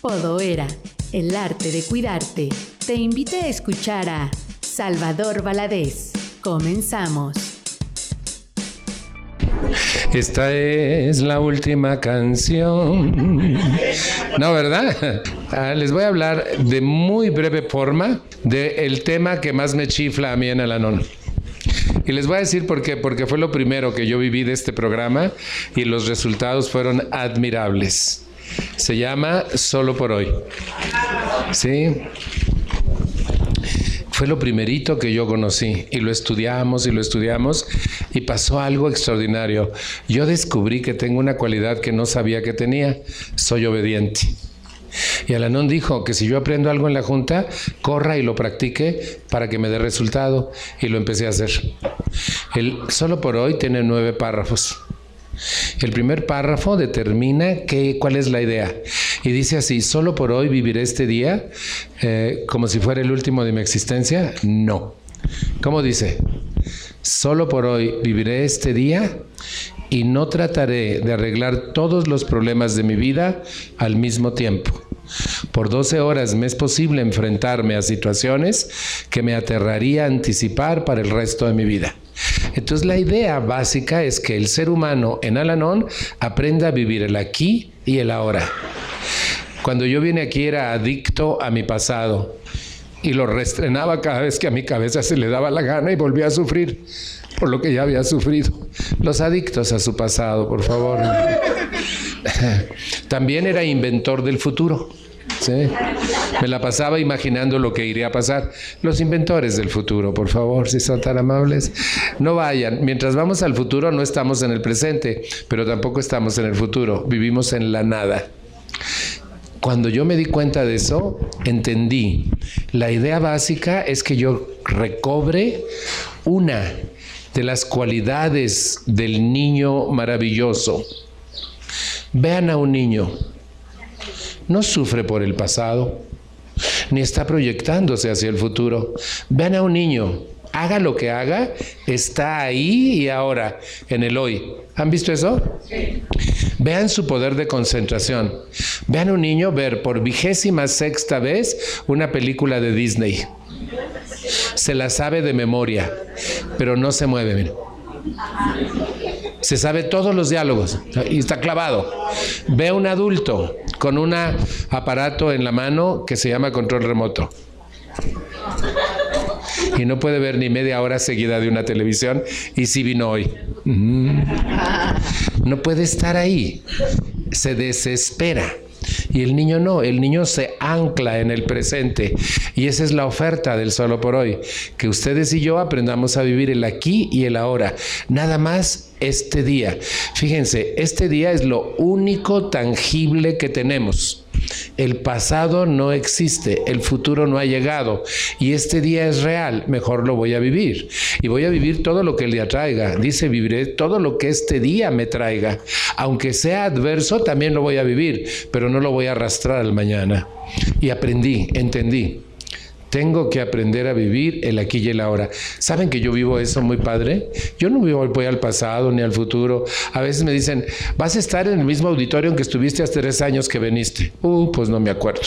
Podoera, el arte de cuidarte, te invita a escuchar a Salvador Valadez. Comenzamos. Esta es la última canción. No, ¿verdad? Ah, les voy a hablar de muy breve forma del tema que más me chifla a mí en Alanón. Y les voy a decir por qué, porque fue lo primero que yo viví de este programa y los resultados fueron admirables. Se llama Solo por hoy. ¿Sí? Fue lo primerito que yo conocí y lo estudiamos y lo estudiamos y pasó algo extraordinario. Yo descubrí que tengo una cualidad que no sabía que tenía. Soy obediente. Y Alanón dijo que si yo aprendo algo en la junta, corra y lo practique para que me dé resultado. Y lo empecé a hacer. El, solo por hoy tiene nueve párrafos. El primer párrafo determina qué, cuál es la idea. Y dice así, ¿solo por hoy viviré este día eh, como si fuera el último de mi existencia? No. ¿Cómo dice? Solo por hoy viviré este día y no trataré de arreglar todos los problemas de mi vida al mismo tiempo. Por 12 horas me es posible enfrentarme a situaciones que me aterraría anticipar para el resto de mi vida. Entonces la idea básica es que el ser humano en Alanón aprenda a vivir el aquí y el ahora. Cuando yo vine aquí era adicto a mi pasado y lo restrenaba cada vez que a mi cabeza se le daba la gana y volvía a sufrir por lo que ya había sufrido. Los adictos a su pasado, por favor. También era inventor del futuro. Me la pasaba imaginando lo que iría a pasar. Los inventores del futuro, por favor, si son tan amables, no vayan. Mientras vamos al futuro no estamos en el presente, pero tampoco estamos en el futuro, vivimos en la nada. Cuando yo me di cuenta de eso, entendí. La idea básica es que yo recobre una de las cualidades del niño maravilloso. Vean a un niño, no sufre por el pasado, ni está proyectándose hacia el futuro. Vean a un niño, haga lo que haga, está ahí y ahora, en el hoy. ¿Han visto eso? Sí. Vean su poder de concentración. Vean a un niño ver por vigésima sexta vez una película de Disney. Se la sabe de memoria, pero no se mueve. Se sabe todos los diálogos y está clavado. Ve a un adulto con un aparato en la mano que se llama control remoto. Y no puede ver ni media hora seguida de una televisión y si vino hoy. No puede estar ahí. Se desespera. Y el niño no, el niño se ancla en el presente. Y esa es la oferta del solo por hoy, que ustedes y yo aprendamos a vivir el aquí y el ahora. Nada más este día. Fíjense, este día es lo único tangible que tenemos. El pasado no existe, el futuro no ha llegado y este día es real, mejor lo voy a vivir. Y voy a vivir todo lo que el día traiga. Dice, viviré todo lo que este día me traiga. Aunque sea adverso, también lo voy a vivir, pero no lo voy a arrastrar al mañana. Y aprendí, entendí. Tengo que aprender a vivir el aquí y el ahora. ¿Saben que yo vivo eso muy padre? Yo no vivo voy al pasado ni al futuro. A veces me dicen, vas a estar en el mismo auditorio en que estuviste hace tres años que viniste. Uh, pues no me acuerdo.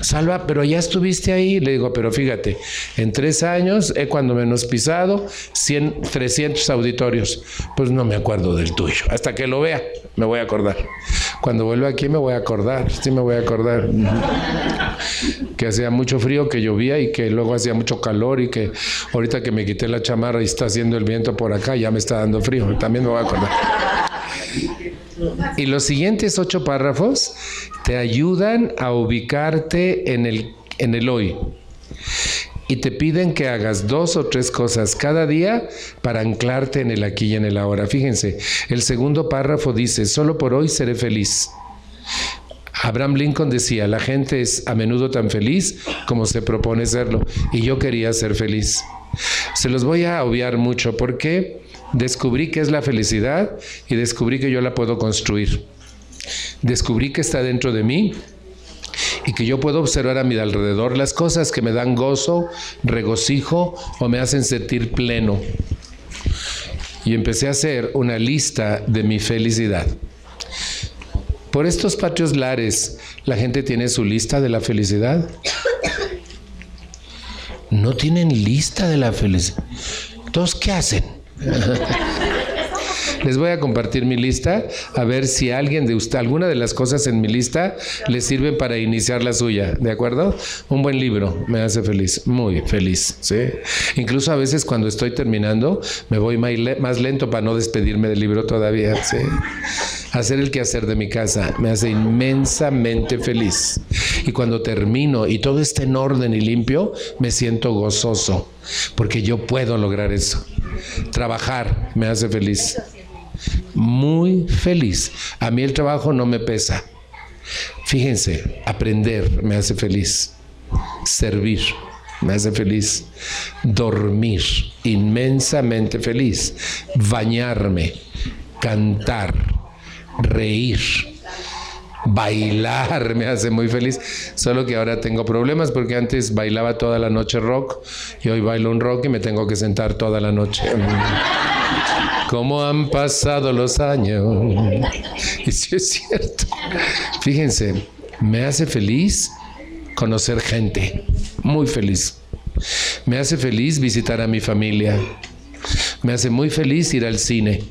Salva, pero ya estuviste ahí. Le digo, pero fíjate, en tres años he cuando menos pisado 100, 300 auditorios. Pues no me acuerdo del tuyo. Hasta que lo vea, me voy a acordar. Cuando vuelva aquí me voy a acordar. Sí me voy a acordar. Que hacía mucho frío, que llovía y que luego hacía mucho calor y que ahorita que me quité la chamarra y está haciendo el viento por acá, ya me está dando frío. También me voy a acordar. Y los siguientes ocho párrafos te ayudan a ubicarte en el, en el hoy. Y te piden que hagas dos o tres cosas cada día para anclarte en el aquí y en el ahora. Fíjense, el segundo párrafo dice, solo por hoy seré feliz. Abraham Lincoln decía, la gente es a menudo tan feliz como se propone serlo, y yo quería ser feliz. Se los voy a obviar mucho porque descubrí que es la felicidad y descubrí que yo la puedo construir. Descubrí que está dentro de mí y que yo puedo observar a mi alrededor las cosas que me dan gozo, regocijo o me hacen sentir pleno. Y empecé a hacer una lista de mi felicidad. Por estos patios lares, La gente tiene su lista de la felicidad. No tienen lista de la felicidad. ¿Todos qué hacen? Les voy a compartir mi lista a ver si alguien de usted, alguna de las cosas en mi lista le sirven para iniciar la suya, ¿de acuerdo? Un buen libro me hace feliz, muy feliz, ¿sí? Incluso a veces cuando estoy terminando me voy más lento para no despedirme del libro todavía, ¿sí? Hacer el quehacer de mi casa me hace inmensamente feliz. Y cuando termino y todo está en orden y limpio, me siento gozoso, porque yo puedo lograr eso. Trabajar me hace feliz muy feliz. A mí el trabajo no me pesa. Fíjense, aprender me hace feliz. Servir me hace feliz. Dormir, inmensamente feliz. Bañarme, cantar, reír. Bailar me hace muy feliz, solo que ahora tengo problemas porque antes bailaba toda la noche rock y hoy bailo un rock y me tengo que sentar toda la noche. ¿Cómo han pasado los años? Y si es cierto. Fíjense, me hace feliz conocer gente, muy feliz. Me hace feliz visitar a mi familia. Me hace muy feliz ir al cine.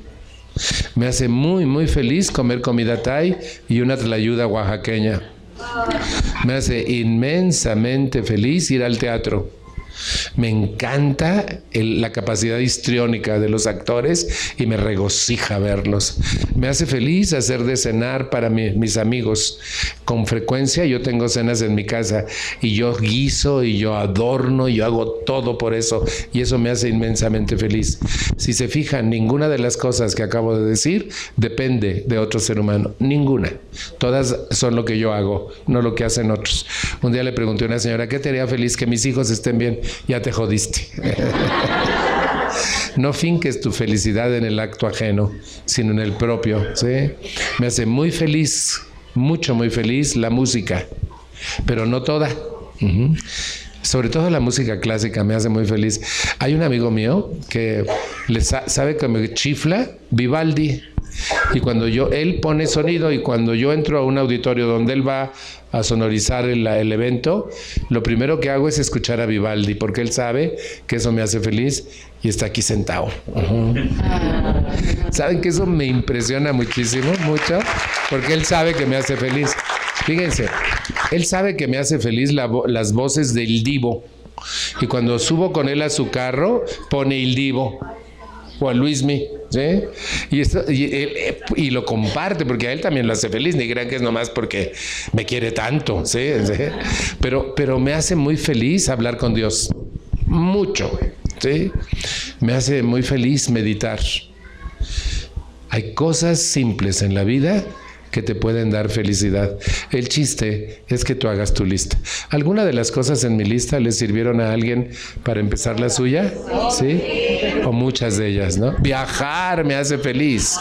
Me hace muy, muy feliz comer comida thai y una tlayuda oaxaqueña. Me hace inmensamente feliz ir al teatro. Me encanta la capacidad histriónica de los actores y me regocija verlos. Me hace feliz hacer de cenar para mis amigos. Con frecuencia yo tengo cenas en mi casa y yo guiso y yo adorno y yo hago todo por eso y eso me hace inmensamente feliz. Si se fijan, ninguna de las cosas que acabo de decir depende de otro ser humano. Ninguna. Todas son lo que yo hago, no lo que hacen otros. Un día le pregunté a una señora, ¿qué te haría feliz que mis hijos estén bien? Ya te jodiste. No finques tu felicidad en el acto ajeno, sino en el propio. ¿sí? Me hace muy feliz, mucho, muy feliz la música, pero no toda. Sobre todo la música clásica me hace muy feliz. Hay un amigo mío que le sabe que me chifla Vivaldi. Y cuando yo, él pone sonido y cuando yo entro a un auditorio donde él va a sonorizar el, evento, lo primero que hago es escuchar a Vivaldi, porque él sabe que eso me hace feliz y está aquí sentado. ¿Saben que eso me impresiona muchísimo, mucho? Porque él sabe que me hace feliz. Fíjense, él sabe que me hace feliz las voces del divo. Y cuando subo con él a su carro, pone el divo. O a Luismi. ¿Sí? Y, eh, y, lo comparte porque a él también lo hace feliz, ni crean que es nomás porque me quiere tanto, ¿sí? Pero, pero me hace muy feliz hablar con Dios, mucho, ¿sí? Me hace muy feliz meditar. Hay cosas simples en la vida que te pueden dar felicidad. El chiste es que tú hagas tu lista. ¿Alguna de las cosas en mi lista le sirvieron a alguien para empezar la suya? ¿Sí? O muchas de ellas, ¿no? Viajar me hace feliz.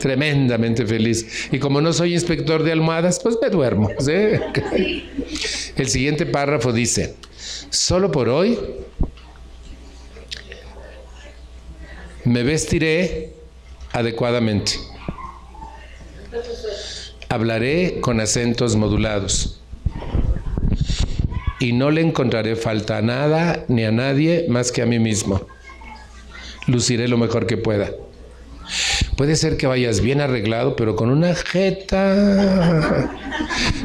Tremendamente feliz. Y como no soy inspector de almohadas, pues me duermo. El siguiente párrafo dice, solo por hoy me vestiré adecuadamente Hablaré con acentos modulados y no le encontraré falta a nada ni a nadie más que a mí mismo. Luciré lo mejor que pueda. Puede ser que vayas bien arreglado, pero con una jeta.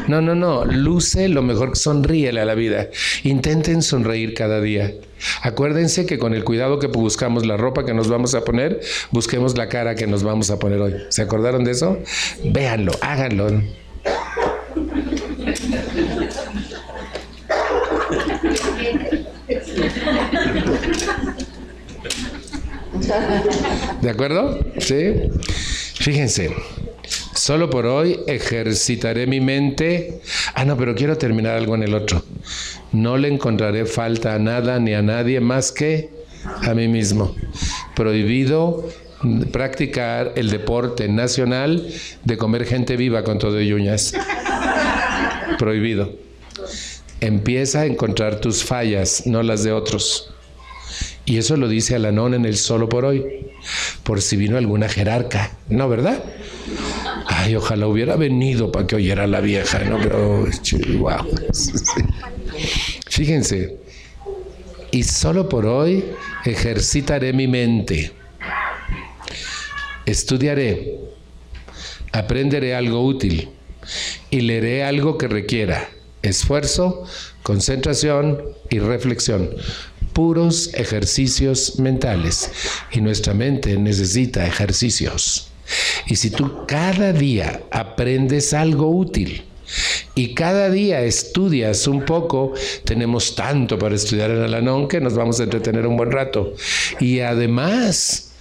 No, no, no. Luce lo mejor, sonríele a la vida. Intenten sonreír cada día. Acuérdense que con el cuidado que buscamos la ropa que nos vamos a poner, busquemos la cara que nos vamos a poner hoy. ¿Se acordaron de eso? Véanlo, háganlo. ¿De acuerdo? Sí. Fíjense, solo por hoy ejercitaré mi mente. Ah, no, pero quiero terminar algo en el otro. No le encontraré falta a nada ni a nadie más que a mí mismo. Prohibido practicar el deporte nacional de comer gente viva con todo y uñas. Prohibido. Empieza a encontrar tus fallas, no las de otros. Y eso lo dice Alanón en el solo por hoy, por si vino alguna jerarca. ¿No, verdad? Ay, ojalá hubiera venido para que oyera la vieja, ¿no? Pero, wow. Fíjense, y solo por hoy ejercitaré mi mente. Estudiaré, aprenderé algo útil y leeré algo que requiera esfuerzo, concentración y reflexión. Puros ejercicios mentales. Y nuestra mente necesita ejercicios. Y si tú cada día aprendes algo útil, y cada día estudias un poco, tenemos tanto para estudiar en Alanón que nos vamos a entretener un buen rato. Y además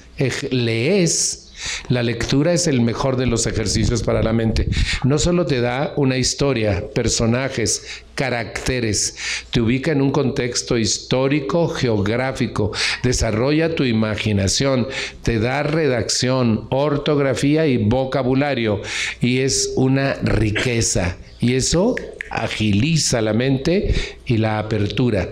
lees la lectura es el mejor de los ejercicios para la mente. No solo te da una historia, personajes, caracteres, te ubica en un contexto histórico, geográfico, desarrolla tu imaginación, te da redacción, ortografía y vocabulario y es una riqueza. Y eso agiliza la mente y la apertura.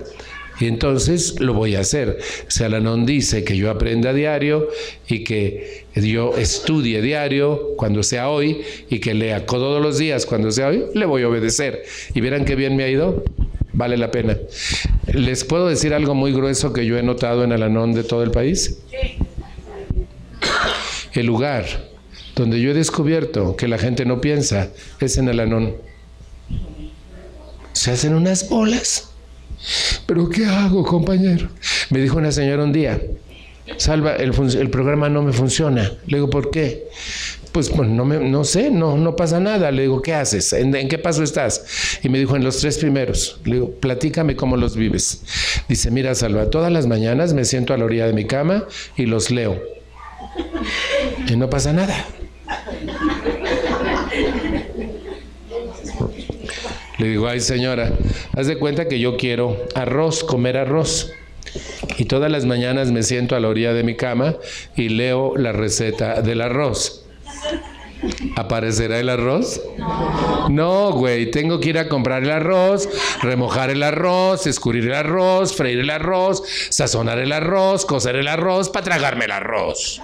Y entonces lo voy a hacer. Salanón dice que yo aprenda a diario y que yo estudie diario cuando sea hoy y que lea todos los días cuando sea hoy, le voy a obedecer. Y verán qué bien me ha ido. Vale la pena. ¿Les puedo decir algo muy grueso que yo he notado en Alanón de todo el país? El lugar donde yo he descubierto que la gente no piensa es en Alanón. Se hacen unas bolas pero ¿qué hago, compañero? Me dijo una señora un día, Salva, el, programa no me funciona. Le digo, ¿por qué? Pues, no, me, no sé, no, no pasa nada. Le digo, ¿qué haces? ¿En, ¿En, qué paso estás? Y me dijo, en los tres primeros. Le digo, platícame cómo los vives. Dice, mira, Salva, todas las mañanas me siento a la orilla de mi cama y los leo. Y no pasa nada. Le digo, ay señora, haz de cuenta que yo quiero arroz, comer arroz. Y todas las mañanas me siento a la orilla de mi cama y leo la receta del arroz. ¿Aparecerá el arroz? No, güey, tengo que ir a comprar el arroz, remojar el arroz, escurrir el arroz, freír el arroz, sazonar el arroz, cocer el arroz para tragarme el arroz.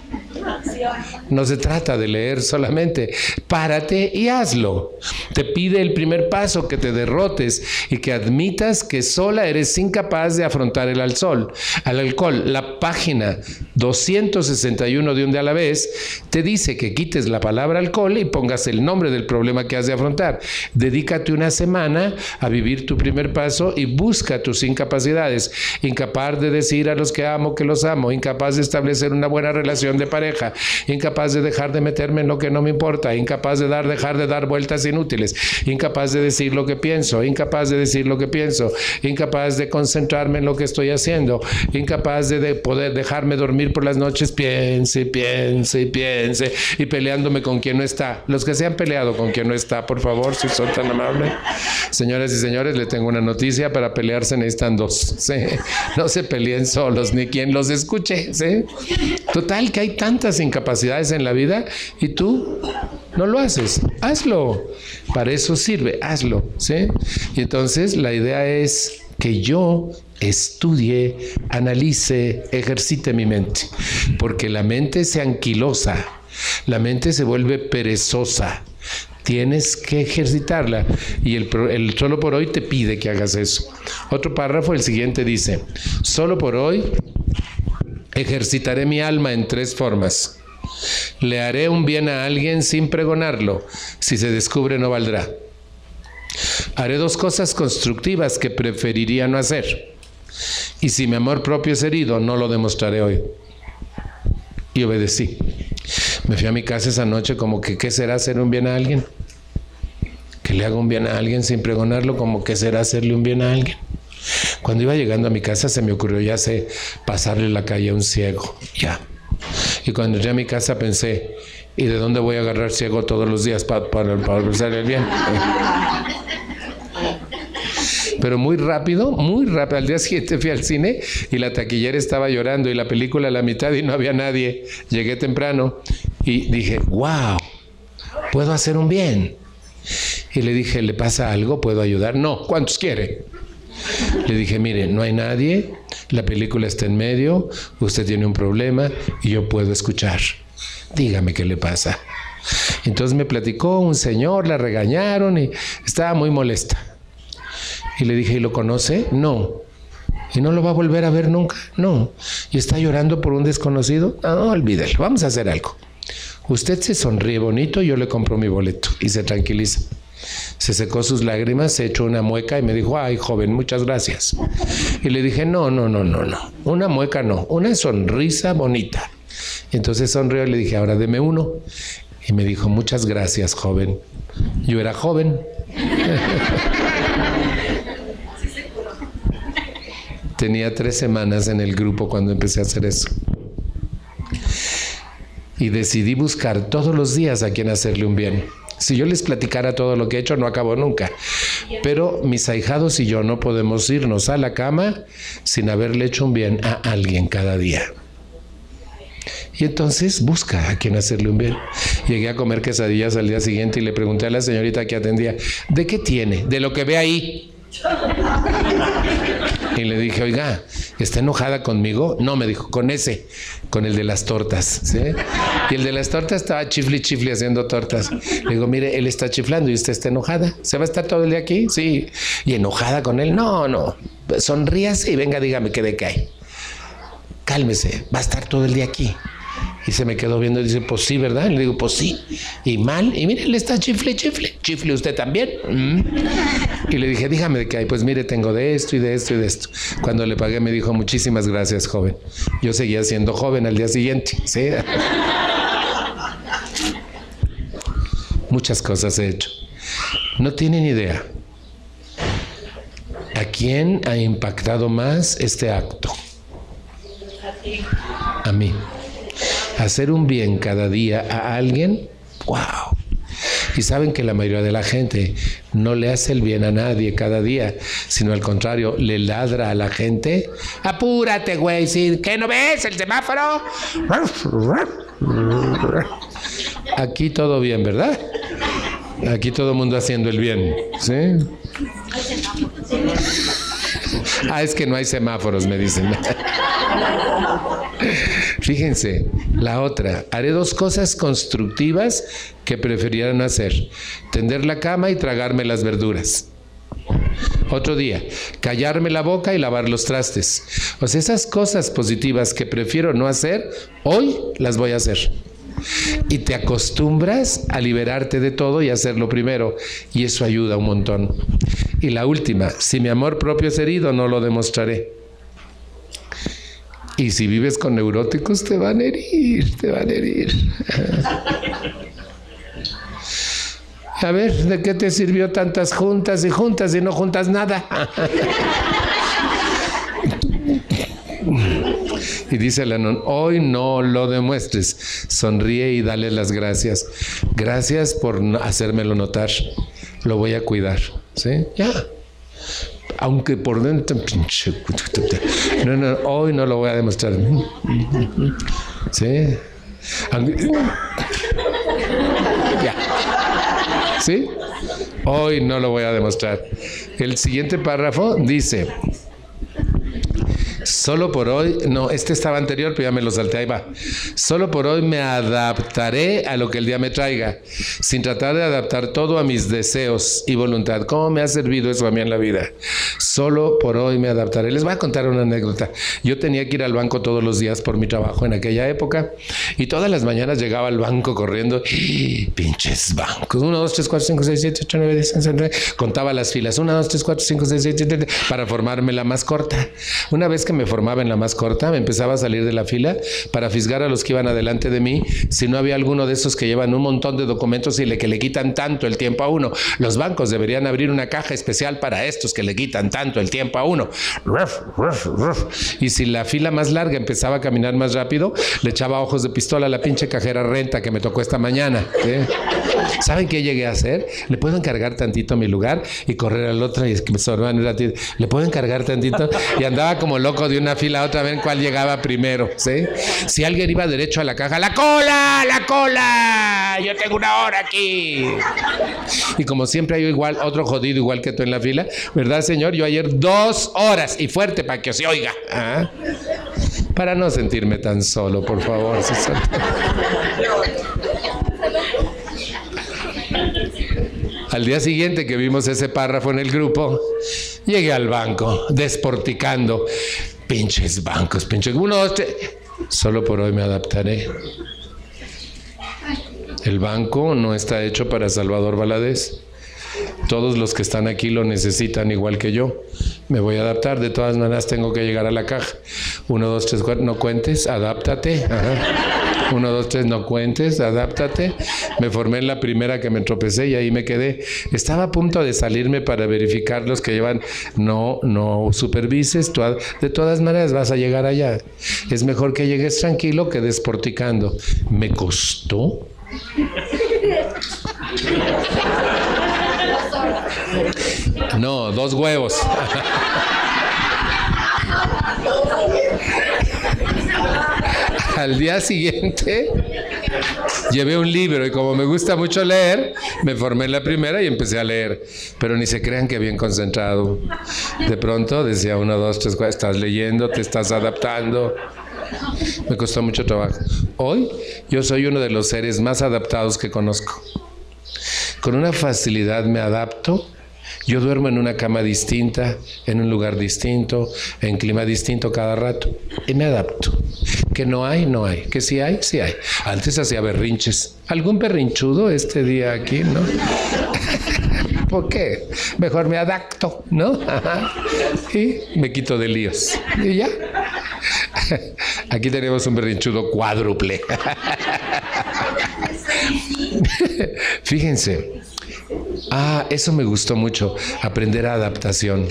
No se trata de leer solamente. Párate y hazlo. Te pide el primer paso que te derrotes y que admitas que sola eres incapaz de afrontar el alcohol. Al alcohol, la página 261 de un día a la vez te dice que quites la palabra alcohol y pongas el nombre del problema que has de afrontar. Dedícate una semana a vivir tu primer paso y busca tus incapacidades. Incapaz de decir a los que amo que los amo, incapaz de establecer una buena relación de pareja incapaz de dejar de meterme en lo que no me importa, incapaz de dar, dejar de dar vueltas inútiles, incapaz de decir lo que pienso, incapaz de decir lo que pienso, incapaz de concentrarme en lo que estoy haciendo, incapaz de, poder dejarme dormir por las noches, piense, piense, piense, y peleándome con quien no está. Los que se han peleado con quien no está, por favor, si son tan amables. Señoras y señores, le tengo una noticia, para pelearse necesitan dos. No se peleen solos, ni quien los escuche. Total, que hay tantas incapacidades en la vida y tú no lo haces. Hazlo. Para eso sirve, hazlo. Y entonces la idea es que yo estudie, analice, ejercite mi mente. Porque la mente se anquilosa, la mente se vuelve perezosa. Tienes que ejercitarla y el, solo por hoy te pide que hagas eso. Otro párrafo, el siguiente dice, solo por hoy Ejercitaré mi alma en tres formas. Le haré un bien a alguien sin pregonarlo. Si se descubre no valdrá. Haré dos cosas constructivas que preferiría no hacer. Y si mi amor propio es herido, no lo demostraré hoy. Y obedecí. Me fui a mi casa esa noche como que, ¿qué será hacer un bien a alguien? Que le haga un bien a alguien sin pregonarlo, como que será hacerle un bien a alguien. Cuando iba llegando a mi casa se me ocurrió ya sé pasarle la calle a un ciego, ya. Y cuando llegué a mi casa pensé, ¿y de dónde voy a agarrar ciego todos los días para, para, el bien? Pero muy rápido, muy rápido. Al día siguiente fui al cine y la taquillera estaba llorando y la película a la mitad y no había nadie. Llegué temprano y dije, wow, puedo hacer un bien. Y le dije, ¿le pasa algo? ¿Puedo ayudar? No, ¿cuántos quiere? Le dije, mire, no hay nadie, la película está en medio, usted tiene un problema y yo puedo escuchar. Dígame qué le pasa. Entonces me platicó un señor, la regañaron y estaba muy molesta. Y le dije, ¿y lo conoce? No. ¿Y no lo va a volver a ver nunca? No. ¿Y está llorando por un desconocido? No, olvídelo, vamos a hacer algo. Usted se sonríe bonito, yo le compro mi boleto y se tranquiliza. Se secó sus lágrimas, se echó una mueca y me dijo, ay joven, muchas gracias. Y le dije, no, no, no, no, no, una mueca no, una sonrisa bonita. entonces sonrió y le dije, ahora deme uno. Y me dijo, muchas gracias, joven. Yo era joven. Tenía tres semanas en el grupo cuando empecé a hacer eso. Y decidí buscar todos los días a quien hacerle un bien. Si yo les platicara todo lo que he hecho, no acabo nunca. Pero mis ahijados y yo no podemos irnos a la cama sin haberle hecho un bien a alguien cada día. Y entonces busca a quien hacerle un bien. Llegué a comer quesadillas al día siguiente y le pregunté a la señorita que atendía, ¿de qué tiene? De lo que ve ahí. Y le dije, oiga, ¿está enojada conmigo? No, me dijo, con ese, con el de las tortas. Y el de las tortas estaba chifli chifli haciendo tortas. Le digo, mire, él está chiflando y usted está enojada. ¿Se va a estar todo el día aquí? Sí. ¿Y enojada con él? No, no. Sonríase y venga, dígame qué de qué hay. Cálmese, va a estar todo el día aquí. Y se me quedó viendo y dice, pues sí, ¿verdad? Y le digo, pues sí. Y mal. Y mire, le está chifle, chifle. Chifle usted también. Mm. Y le dije, dígame de qué hay. Pues mire, tengo de esto y de esto y de esto. Cuando le pagué me dijo, muchísimas gracias, joven. Yo seguía siendo joven al día siguiente. Muchas cosas he hecho. No tienen idea. ¿A quién ha impactado más este acto? A mí hacer un bien cada día a alguien, wow. Y saben que la mayoría de la gente no le hace el bien a nadie cada día, sino al contrario, le ladra a la gente. Apúrate, güey, ¿qué no ves el semáforo? Aquí todo bien, ¿verdad? Aquí todo el mundo haciendo el bien, ¿sí? Ah, es que no hay semáforos, me dicen. Fíjense, la otra, haré dos cosas constructivas que preferieran hacer. Tender la cama y tragarme las verduras. Otro día, callarme la boca y lavar los trastes. O sea, esas cosas positivas que prefiero no hacer, hoy las voy a hacer. Y te acostumbras a liberarte de todo y hacerlo primero. Y eso ayuda un montón. Y la última, si mi amor propio es herido, no lo demostraré. Y si vives con neuróticos, te van a herir, te van a herir. A ver, ¿de qué te sirvió tantas juntas y juntas y no juntas nada? Y dice Lennon, hoy no lo demuestres, sonríe y dale las gracias. Gracias por hacérmelo notar, lo voy a cuidar. ¿Sí? Ya aunque por dentro, pinche. No, no, hoy no lo voy a demostrar. ¿Sí? Ya. ¿Sí? Hoy no lo voy a demostrar. El siguiente párrafo dice, Solo por hoy, no, este estaba anterior, pero ya me lo salté, ahí va. Solo por hoy me adaptaré a lo que el día me traiga, sin tratar de adaptar todo a mis deseos y voluntad. ¿Cómo me ha servido eso a mí en la vida? Solo por hoy me adaptaré. Les voy a contar una anécdota. Yo tenía que ir al banco todos los días por mi trabajo en aquella época y todas las mañanas llegaba al banco corriendo. Pinches bancos. 1, 2, 3, 4, 5, 6, 7, 8, 9, 10, 11, 12. Contaba las filas. 1, 2, 3, 4, 5, 6, 7, 8, 9, para formarme la más corta. Una vez que me formaba en la más corta, me empezaba a salir de la fila para fisgar a los que iban adelante de mí si no había alguno de esos que llevan un montón de documentos y le, que le quitan tanto el tiempo a uno. Los bancos deberían abrir una caja especial para estos que le quitan tanto el tiempo a uno. Y si la fila más larga empezaba a caminar más rápido, le echaba ojos de pistola a la pinche cajera renta que me tocó esta mañana. ¿Saben qué llegué a hacer? Le puedo encargar tantito mi lugar y correr al otro y es que me Le puedo encargar tantito y andaba como loco de una fila a otra vez cuál llegaba primero. ¿sí? Si alguien iba derecho a la caja, ¡la cola! ¡la cola! Yo tengo una hora aquí. Y como siempre hay igual, otro jodido igual que tú en la fila, ¿verdad, señor? Yo ayer dos horas y fuerte para que se oiga. ¿ah? Para no sentirme tan solo, por favor. Al día siguiente que vimos ese párrafo en el grupo, llegué al banco, desporticando. Pinches bancos, pinches. Uno, dos, tres. Solo por hoy me adaptaré. El banco no está hecho para Salvador Valadez. Todos los que están aquí lo necesitan igual que yo. Me voy a adaptar. De todas maneras tengo que llegar a la caja. Uno, dos, tres, cuatro. No cuentes, adáptate. Uno, dos, tres, no cuentes, adáptate. Me formé en la primera que me tropecé y ahí me quedé. Estaba a punto de salirme para verificar los que llevan. No, no supervises. de todas maneras vas a llegar allá. Es mejor que llegues tranquilo que desporticando. Me costó. No, dos huevos. Al día siguiente llevé un libro y como me gusta mucho leer, me formé en la primera y empecé a leer. Pero ni se crean que bien concentrado. De pronto decía uno, dos, tres, cuatro, estás leyendo, te estás adaptando. Me costó mucho trabajo. Hoy yo soy uno de los seres más adaptados que conozco. Con una facilidad me adapto. Yo duermo en una cama distinta, en un lugar distinto, en clima distinto cada rato. Y me adapto. Que no hay, no hay. Que si hay, sí hay. Antes hacía berrinches. ¿Algún berrinchudo este día aquí, no? ¿Por qué? Mejor me adapto, ¿no? y me quito de líos. Y ya. Aquí tenemos un berrinchudo cuádruple. Fíjense. Ah, eso me gustó mucho, aprender adaptación.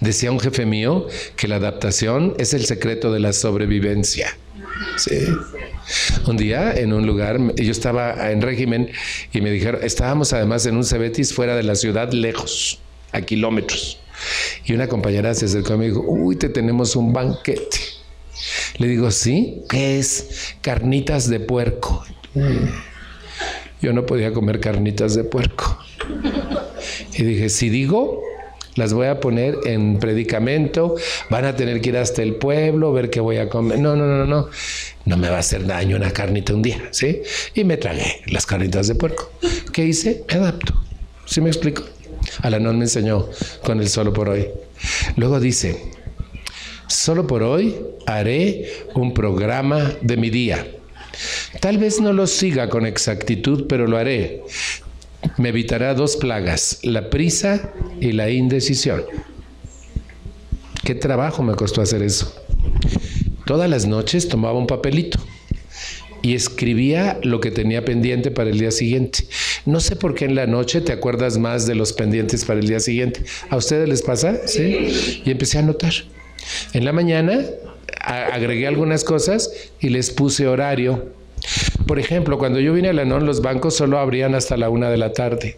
Decía un jefe mío que la adaptación es el secreto de la sobrevivencia. Un día en un lugar, yo estaba en régimen y me dijeron, estábamos además en un Cebetis fuera de la ciudad, lejos, a kilómetros. Y una compañera se acercó y me dijo, uy, te tenemos un banquete. Le digo, sí, ¿qué es? Carnitas de puerco. Yo no podía comer carnitas de puerco. Y dije, si digo, las voy a poner en predicamento, van a tener que ir hasta el pueblo, ver qué voy a comer. No, no, no, no. No me va a hacer daño una carnita un día, ¿sí? Y me tragué las carnitas de puerco. ¿Qué hice? Me adapto. ¿Sí me explico? Alanón me enseñó con el solo por hoy. Luego dice, solo por hoy haré un programa de mi día. Tal vez no lo siga con exactitud, pero lo haré. Me evitará dos plagas, la prisa y la indecisión. ¿Qué trabajo me costó hacer eso? Todas las noches tomaba un papelito y escribía lo que tenía pendiente para el día siguiente. No sé por qué en la noche te acuerdas más de los pendientes para el día siguiente. ¿A ustedes les pasa? Sí. Y empecé a anotar. En la mañana agregué algunas cosas y les puse horario. Por ejemplo, cuando yo vine a Lanón, los bancos solo abrían hasta la una de la tarde.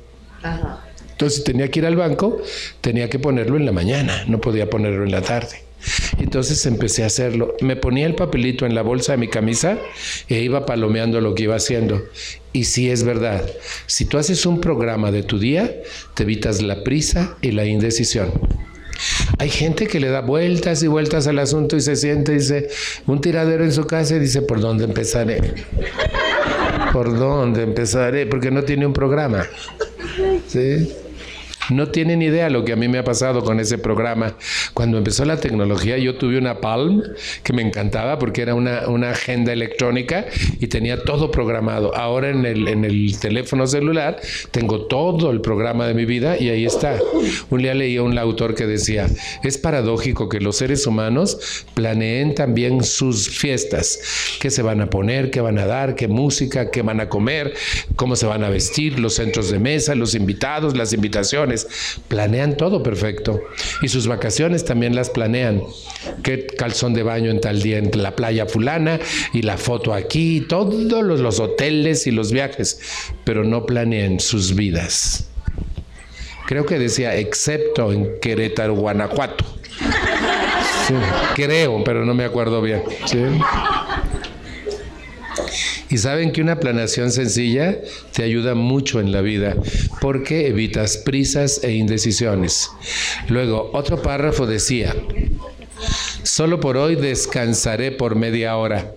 Entonces, si tenía que ir al banco, tenía que ponerlo en la mañana, no podía ponerlo en la tarde. Entonces empecé a hacerlo. Me ponía el papelito en la bolsa de mi camisa e iba palomeando lo que iba haciendo. Y sí es verdad, si tú haces un programa de tu día, te evitas la prisa y la indecisión. Hay gente que le da vueltas y vueltas al asunto y se siente, dice, un tiradero en su casa y dice, ¿por dónde empezaré? ¿Por dónde empezaré? Porque no tiene un programa. ¿Sí? No tienen idea lo que a mí me ha pasado con ese programa. Cuando empezó la tecnología, yo tuve una Palm que me encantaba porque era una, agenda electrónica y tenía todo programado. Ahora en el, en el teléfono celular tengo todo el programa de mi vida y ahí está. Un día leía un autor que decía, es paradójico que los seres humanos planeen también sus fiestas, qué se van a poner, qué van a dar, qué música, qué van a comer, cómo se van a vestir, los centros de mesa, los invitados, las invitaciones planean todo perfecto. Y sus vacaciones también las planean. Qué calzón de baño en tal día en la playa fulana y la foto aquí, todos los, hoteles y los viajes, pero no planean sus vidas. Creo que decía, excepto en Querétaro, Guanajuato. creo, pero no me acuerdo bien. ¿sí? Y saben que una planeación sencilla te ayuda mucho en la vida porque evitas prisas e indecisiones. Luego, otro párrafo decía, solo por hoy descansaré por media hora.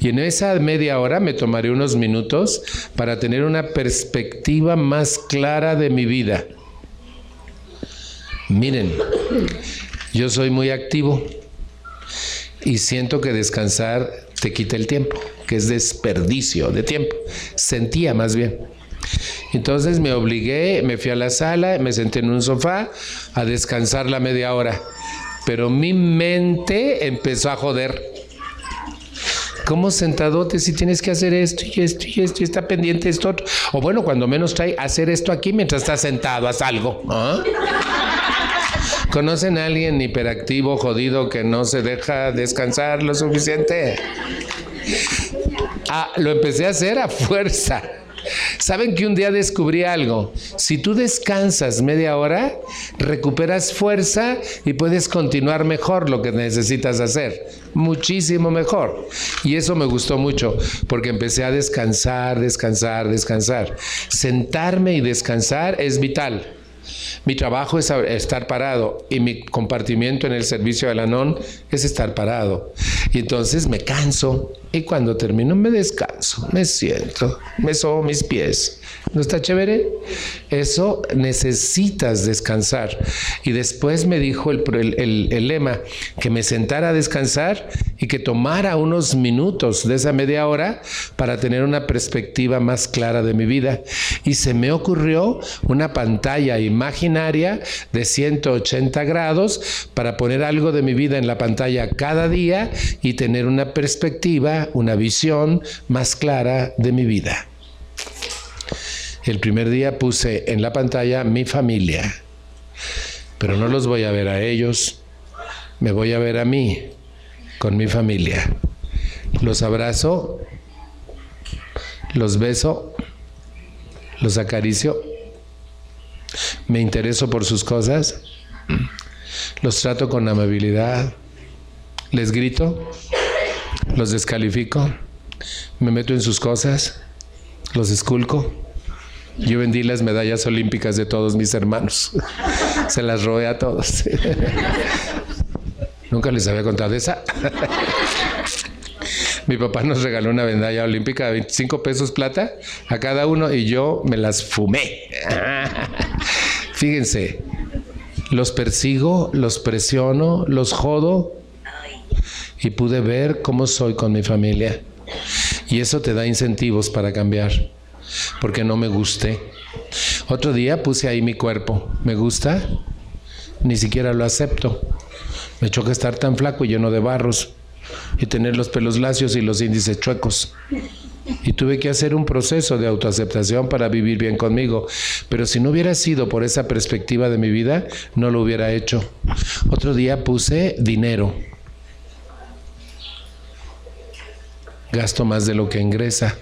Y en esa media hora me tomaré unos minutos para tener una perspectiva más clara de mi vida. Miren, yo soy muy activo y siento que descansar te quita el tiempo, que es desperdicio de tiempo. Sentía más bien. Entonces me obligué, me fui a la sala, me senté en un sofá a descansar la media hora. Pero mi mente empezó a joder. ¿Cómo sentadote si tienes que hacer esto y esto y esto y está pendiente esto otro? O bueno, cuando menos trae hacer esto aquí mientras estás sentado, haz algo. ¿Conocen a alguien hiperactivo, jodido, que no se deja descansar lo suficiente? Ah, lo empecé a hacer a fuerza. Saben que un día descubrí algo. Si tú descansas media hora, recuperas fuerza y puedes continuar mejor lo que necesitas hacer. Muchísimo mejor. Y eso me gustó mucho porque empecé a descansar, descansar, descansar. Sentarme y descansar es vital. Mi trabajo es estar parado y mi compartimiento en el servicio de la NON es estar parado. Y entonces me canso y cuando termino me descanso, me siento, me sobo mis pies. ¿No está chévere? Eso necesitas descansar. Y después me dijo el, el, lema, que me sentara a descansar y que tomara unos minutos de esa media hora para tener una perspectiva más clara de mi vida. Y se me ocurrió una pantalla imaginaria de 180 grados para poner algo de mi vida en la pantalla cada día y tener una perspectiva, una visión más clara de mi vida. El primer día puse en la pantalla mi familia, pero no los voy a ver a ellos, me voy a ver a mí con mi familia. Los abrazo, los beso, los acaricio, me intereso por sus cosas, los trato con amabilidad, les grito, los descalifico, me meto en sus cosas, los esculco yo vendí las medallas olímpicas de todos mis hermanos. Se las robé a todos. Nunca les había contado esa. Mi papá nos regaló una medalla olímpica de 25 pesos plata a cada uno y yo me las fumé. Fíjense, los persigo, los presiono, los jodo y pude ver cómo soy con mi familia. Y eso te da incentivos para cambiar porque no me guste. Otro día puse ahí mi cuerpo. ¿Me gusta? Ni siquiera lo acepto. Me choca estar tan flaco y lleno de barros y tener los pelos lacios y los índices chuecos. Y tuve que hacer un proceso de autoaceptación para vivir bien conmigo. Pero si no hubiera sido por esa perspectiva de mi vida, no lo hubiera hecho. Otro día puse dinero. Gasto más de lo que ingresa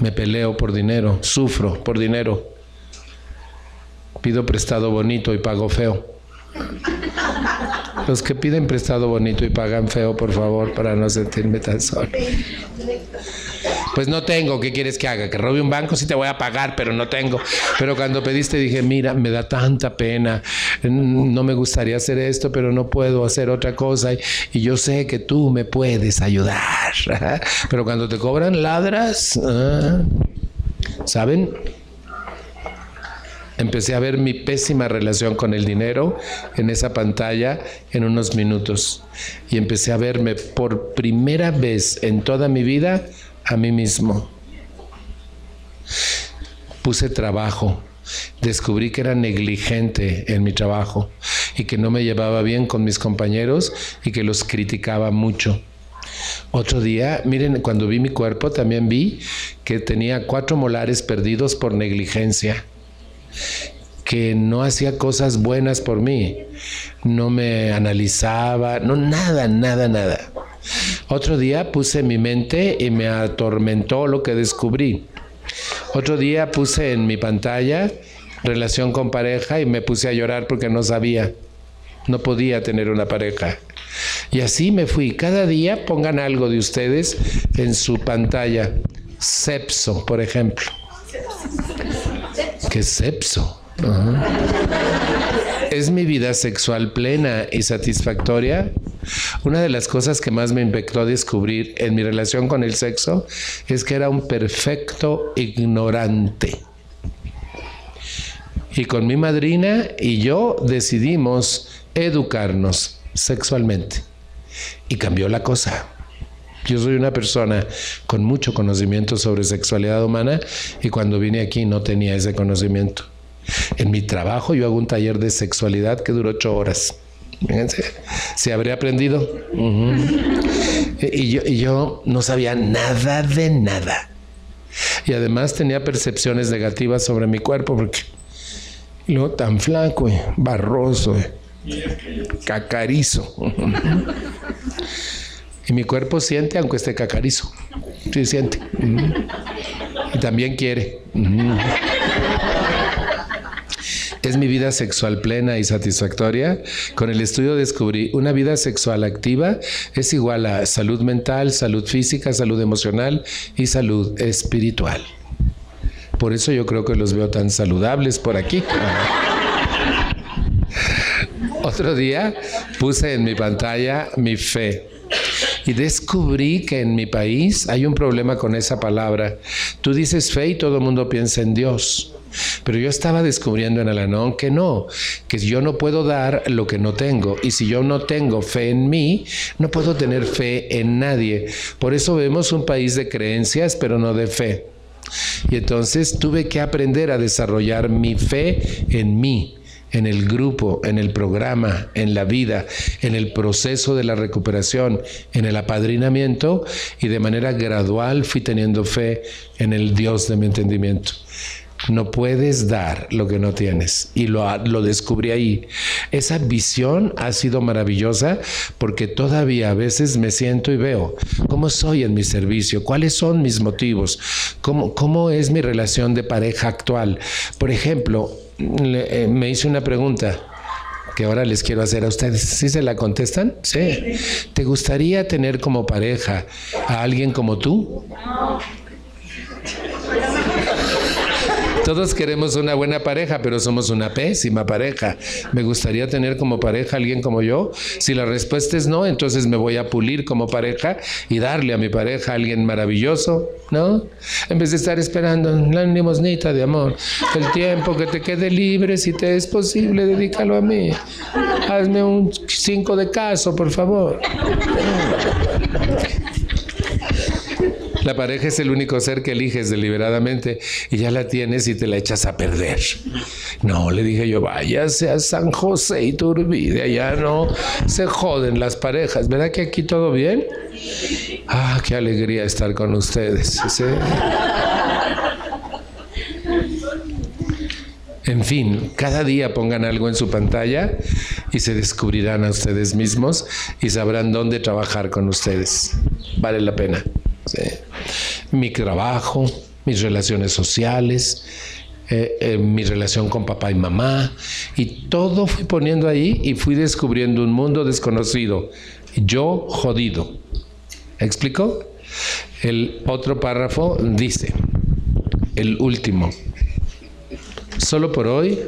me peleo por dinero, sufro por dinero, pido prestado bonito y pago feo. Los que piden prestado bonito y pagan feo, por favor, para no sentirme tan solo. Pues no tengo, ¿qué quieres que haga? Que robe un banco, sí te voy a pagar, pero no tengo. Pero cuando pediste dije, mira, me da tanta pena, no me gustaría hacer esto, pero no puedo hacer otra cosa y, yo sé que tú me puedes ayudar. Pero cuando te cobran ladras, ah, ¿saben? Empecé a ver mi pésima relación con el dinero en esa pantalla en unos minutos y empecé a verme por primera vez en toda mi vida a mí mismo. Puse trabajo, descubrí que era negligente en mi trabajo y que no me llevaba bien con mis compañeros y que los criticaba mucho. Otro día, miren, cuando vi mi cuerpo también vi que tenía cuatro molares perdidos por negligencia que no hacía cosas buenas por mí, no me analizaba, no nada, nada, nada. Otro día puse mi mente y me atormentó lo que descubrí. Otro día puse en mi pantalla relación con pareja y me puse a llorar porque no sabía, no podía tener una pareja. Y así me fui. Cada día pongan algo de ustedes en su pantalla. Sepso, por ejemplo. ¿Qué sepso? ¿Es mi vida sexual plena y satisfactoria? Una de las cosas que más me impactó descubrir en mi relación con el sexo es que era un perfecto ignorante. Y con mi madrina y yo decidimos educarnos sexualmente. Y cambió la cosa. Yo soy una persona con mucho conocimiento sobre sexualidad humana y cuando vine aquí no tenía ese conocimiento. En mi trabajo yo hago un taller de sexualidad que duró ocho horas. Fíjense, se habría aprendido. y, yo, y yo no sabía nada de nada. Y además tenía percepciones negativas sobre mi cuerpo porque luego tan flaco, barroso, cacarizo. Y mi cuerpo siente aunque esté cacarizo. Sí siente. Y también quiere. ¿Es mi vida sexual plena y satisfactoria? Con el estudio descubrí una vida sexual activa es igual a salud mental, salud física, salud emocional y salud espiritual. Por eso yo creo que los veo tan saludables por aquí. Otro día puse en mi pantalla mi fe y descubrí que en mi país hay un problema con esa palabra. Tú dices fe y todo el mundo piensa en Dios. Pero yo estaba descubriendo en Alanón que no, que yo no puedo dar lo que no tengo. Y si yo no tengo fe en mí, no puedo tener fe en nadie. Por eso vemos un país de creencias, pero no de fe. Y entonces tuve que aprender a desarrollar mi fe en mí en el grupo, en el programa, en la vida, en el proceso de la recuperación, en el apadrinamiento y de manera gradual fui teniendo fe en el Dios de mi entendimiento. No puedes dar lo que no tienes. Y lo, lo, descubrí ahí. Esa visión ha sido maravillosa porque todavía a veces me siento y veo cómo soy en mi servicio, cuáles son mis motivos, cómo, cómo es mi relación de pareja actual. Por ejemplo, eh, me hice una pregunta que ahora les quiero hacer a ustedes. ¿Sí se la contestan? Sí. ¿Te gustaría tener como pareja a alguien como tú? Todos queremos una buena pareja, pero somos una pésima pareja. ¿Me gustaría tener como pareja alguien como yo? Si la respuesta es no, entonces me voy a pulir como pareja y darle a mi pareja a alguien maravilloso, ¿no? En vez de estar esperando la limosnita de amor, el tiempo que te quede libre, si te es posible, dedícalo a mí. Hazme un cinco de caso, por favor. La pareja es el único ser que eliges deliberadamente y ya la tienes y te la echas a perder. No, le dije yo, váyase a San José y Turbide, allá no se joden las parejas. ¿Verdad que aquí todo bien? Ah, qué alegría estar con ustedes. En fin, cada día pongan algo en su pantalla y se descubrirán a ustedes mismos y sabrán dónde trabajar con ustedes. Vale la pena mi trabajo, mis relaciones sociales, eh, eh, mi relación con papá y mamá, y todo fui poniendo ahí y fui descubriendo un mundo desconocido. Yo jodido. ¿Explico? El otro párrafo dice, el último, solo por hoy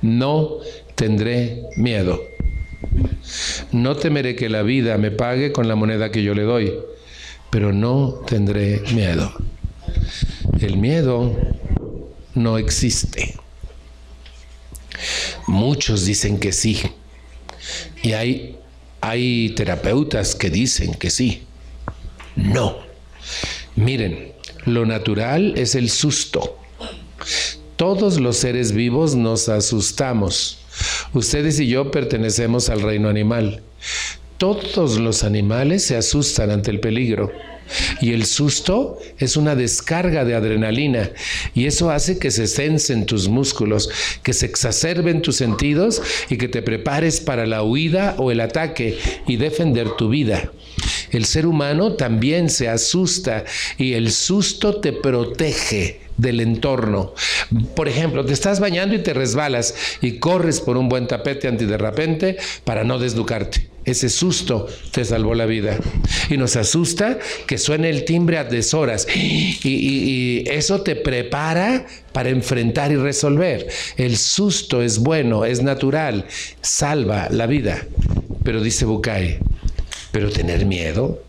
no tendré miedo. No temeré que la vida me pague con la moneda que yo le doy pero no tendré miedo. El miedo no existe. Muchos dicen que sí. Y hay, hay terapeutas que dicen que sí. No. Miren, lo natural es el susto. Todos los seres vivos nos asustamos. Ustedes y yo pertenecemos al reino animal. Todos los animales se asustan ante el peligro. Y el susto es una descarga de adrenalina y eso hace que se sensen tus músculos, que se exacerben tus sentidos y que te prepares para la huida o el ataque y defender tu vida. El ser humano también se asusta y el susto te protege del entorno. Por ejemplo, te estás bañando y te resbalas y corres por un buen tapete antiderrapente para no desnucarte. Ese susto te salvó la vida. Y nos asusta que suene el timbre a deshoras. Y, y, eso te prepara para enfrentar y resolver. El susto es bueno, es natural, salva la vida. Pero dice Bukai, Pero tener miedo,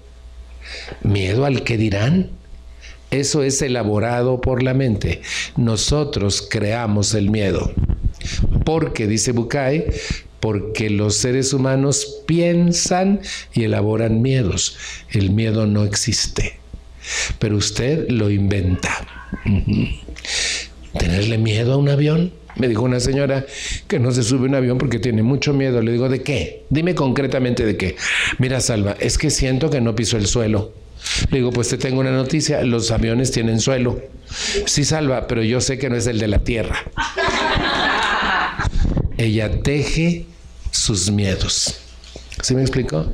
miedo al que dirán, eso es elaborado por la mente. Nosotros creamos el miedo. Porque, dice Bukai, porque los seres humanos piensan y elaboran miedos. El miedo no existe, pero usted lo inventa. ¿Tenerle miedo a un avión? Me dijo una señora que no se sube un avión porque tiene mucho miedo. Le digo, ¿de qué? Dime concretamente de qué. Mira, Salva, es que siento que no piso el suelo. Le digo, pues te tengo una noticia, los aviones tienen suelo. Sí, Salva, pero yo sé que no es el de la tierra. Ella teje sus miedos. ¿Sí me explicó?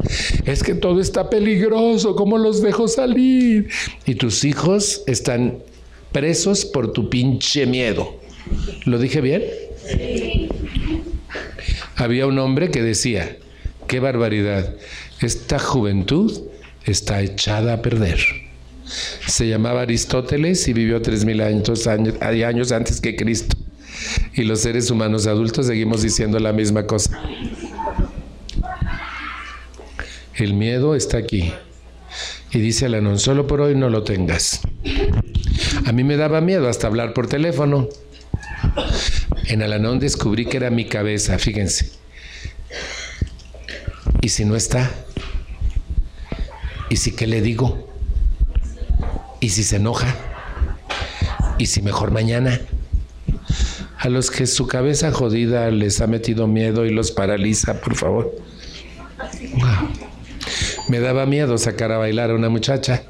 Es que todo está peligroso, ¿cómo los dejo salir? Y tus hijos están presos por tu pinche miedo. ¿Lo dije bien? Había un hombre que decía, qué barbaridad, esta juventud está echada a perder. Se llamaba Aristóteles y vivió tres mil años, años antes que Cristo. Y los seres humanos adultos seguimos diciendo la misma cosa. El miedo está aquí. Y dice Alanón, solo por hoy no lo tengas. A mí me daba miedo hasta hablar por teléfono. En Alanón descubrí que era mi cabeza, fíjense. ¿Y si no está? ¿Y si qué le digo? ¿Y si se enoja? ¿Y si mejor mañana? A los que su cabeza jodida les ha metido miedo y los paraliza, por favor. Me daba miedo sacar a bailar a una muchacha,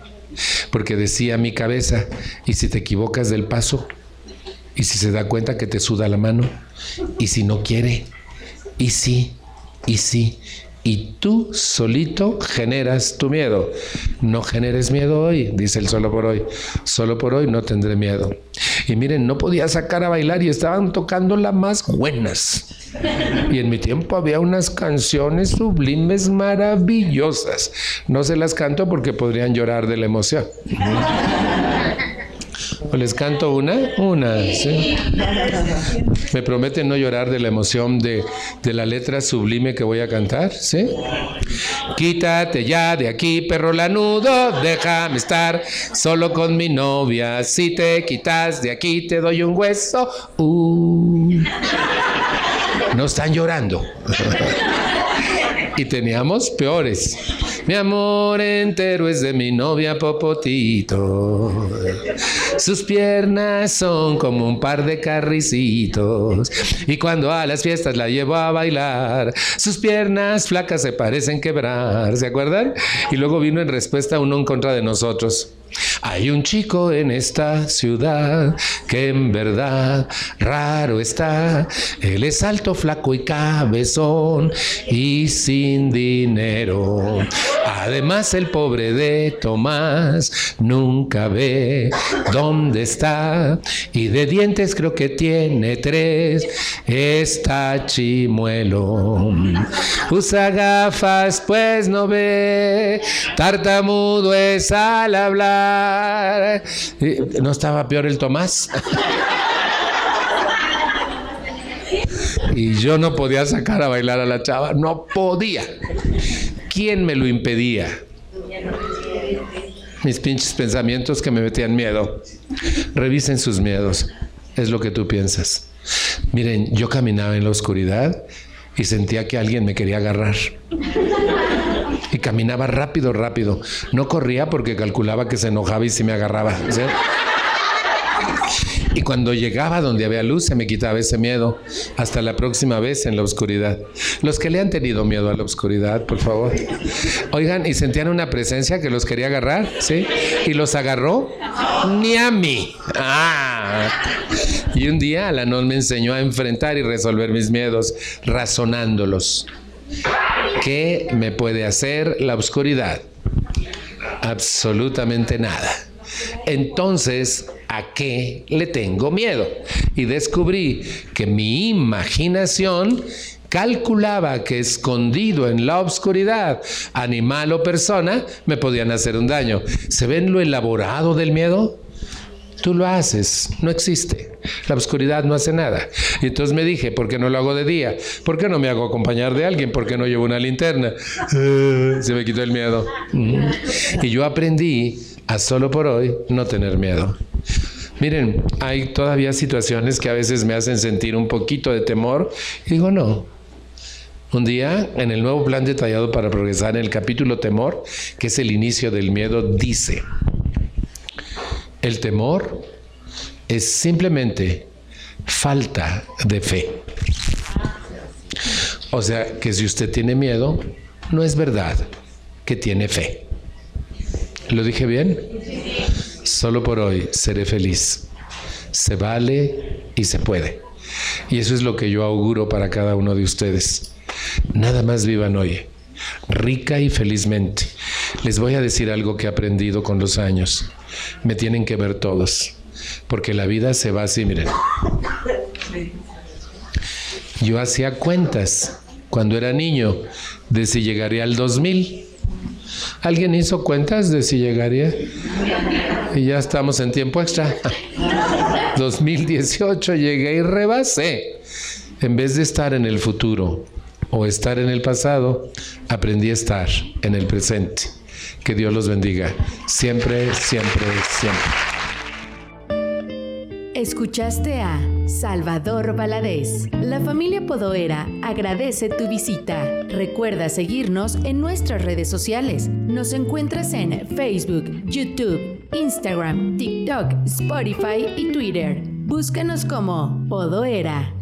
porque decía mi cabeza, ¿y si te equivocas del paso? ¿Y si se da cuenta que te suda la mano? ¿Y si no quiere? ¿Y si? ¿Y si? Y tú solito generas tu miedo. No generes miedo hoy, dice el solo por hoy. Solo por hoy no tendré miedo. Y miren, no podía sacar a bailar y estaban tocando las más buenas. Y en mi tiempo había unas canciones sublimes maravillosas. No se las canto porque podrían llorar de la emoción. ¿O les canto una? Una, ¿sí? ¿Me prometen no llorar de la emoción de, de la letra sublime que voy a cantar? ¿Sí? Quítate ya de aquí, perro lanudo, déjame estar solo con mi novia. Si te quitas de aquí, te doy un hueso. Uh. No están llorando. Y teníamos peores. Mi amor entero es de mi novia Popotito. Sus piernas son como un par de carricitos. Y cuando a las fiestas la llevo a bailar, sus piernas flacas se parecen quebrar. ¿Se acuerdan? Y luego vino en respuesta uno en contra de nosotros. Hay un chico en esta ciudad que en verdad raro está. Él es alto, flaco y cabezón y sin dinero. Además el pobre de Tomás nunca ve dónde está y de dientes creo que tiene tres. Está chimuelo. Usa gafas pues no ve. Tartamudo es al hablar ¿No estaba peor el Tomás? y yo no podía sacar a bailar a la chava, no podía. ¿Quién me lo impedía? Mis pinches pensamientos que me metían miedo. Revisen sus miedos, es lo que tú piensas. Miren, yo caminaba en la oscuridad y sentía que alguien me quería agarrar caminaba rápido, rápido. No corría porque calculaba que se enojaba y se me agarraba. Y cuando llegaba donde había luz se me quitaba ese miedo. Hasta la próxima vez en la oscuridad. Los que le han tenido miedo a la oscuridad, por favor. Oigan, y sentían una presencia que los quería agarrar, ¿sí? Y los agarró. Ni a mí. Ah. Y un día Alanón me enseñó a enfrentar y resolver mis miedos razonándolos. ¿Qué me puede hacer la oscuridad? Absolutamente nada. Entonces, ¿a qué le tengo miedo? Y descubrí que mi imaginación calculaba que escondido en la oscuridad, animal o persona, me podían hacer un daño. ¿Se ven lo elaborado del miedo? Tú lo haces, no existe. La oscuridad no hace nada. Y entonces me dije, ¿por qué no lo hago de día? ¿Por qué no me hago acompañar de alguien? ¿Por qué no llevo una linterna? Se me quitó el miedo. Y yo aprendí a solo por hoy no tener miedo. Miren, hay todavía situaciones que a veces me hacen sentir un poquito de temor. Y digo, no, un día, en el nuevo plan detallado para progresar, en el capítulo temor, que es el inicio del miedo, dice, el temor es simplemente falta de fe. O sea, que si usted tiene miedo, no es verdad que tiene fe. ¿Lo dije bien? Solo por hoy seré feliz. Se vale y se puede. Y eso es lo que yo auguro para cada uno de ustedes. Nada más vivan hoy, rica y felizmente. Les voy a decir algo que he aprendido con los años. Me tienen que ver todos, porque la vida se va así, miren. Yo hacía cuentas cuando era niño de si llegaría al 2000. ¿Alguien hizo cuentas de si llegaría? Y ya estamos en tiempo extra. 2018 llegué y rebasé. En vez de estar en el futuro, o estar en el pasado, aprendí a estar en el presente. Que Dios los bendiga. Siempre, siempre, siempre. Escuchaste a Salvador Valadez. La familia Podoera agradece tu visita. Recuerda seguirnos en nuestras redes sociales. Nos encuentras en Facebook, YouTube, Instagram, TikTok, Spotify y Twitter. Búscanos como Podoera.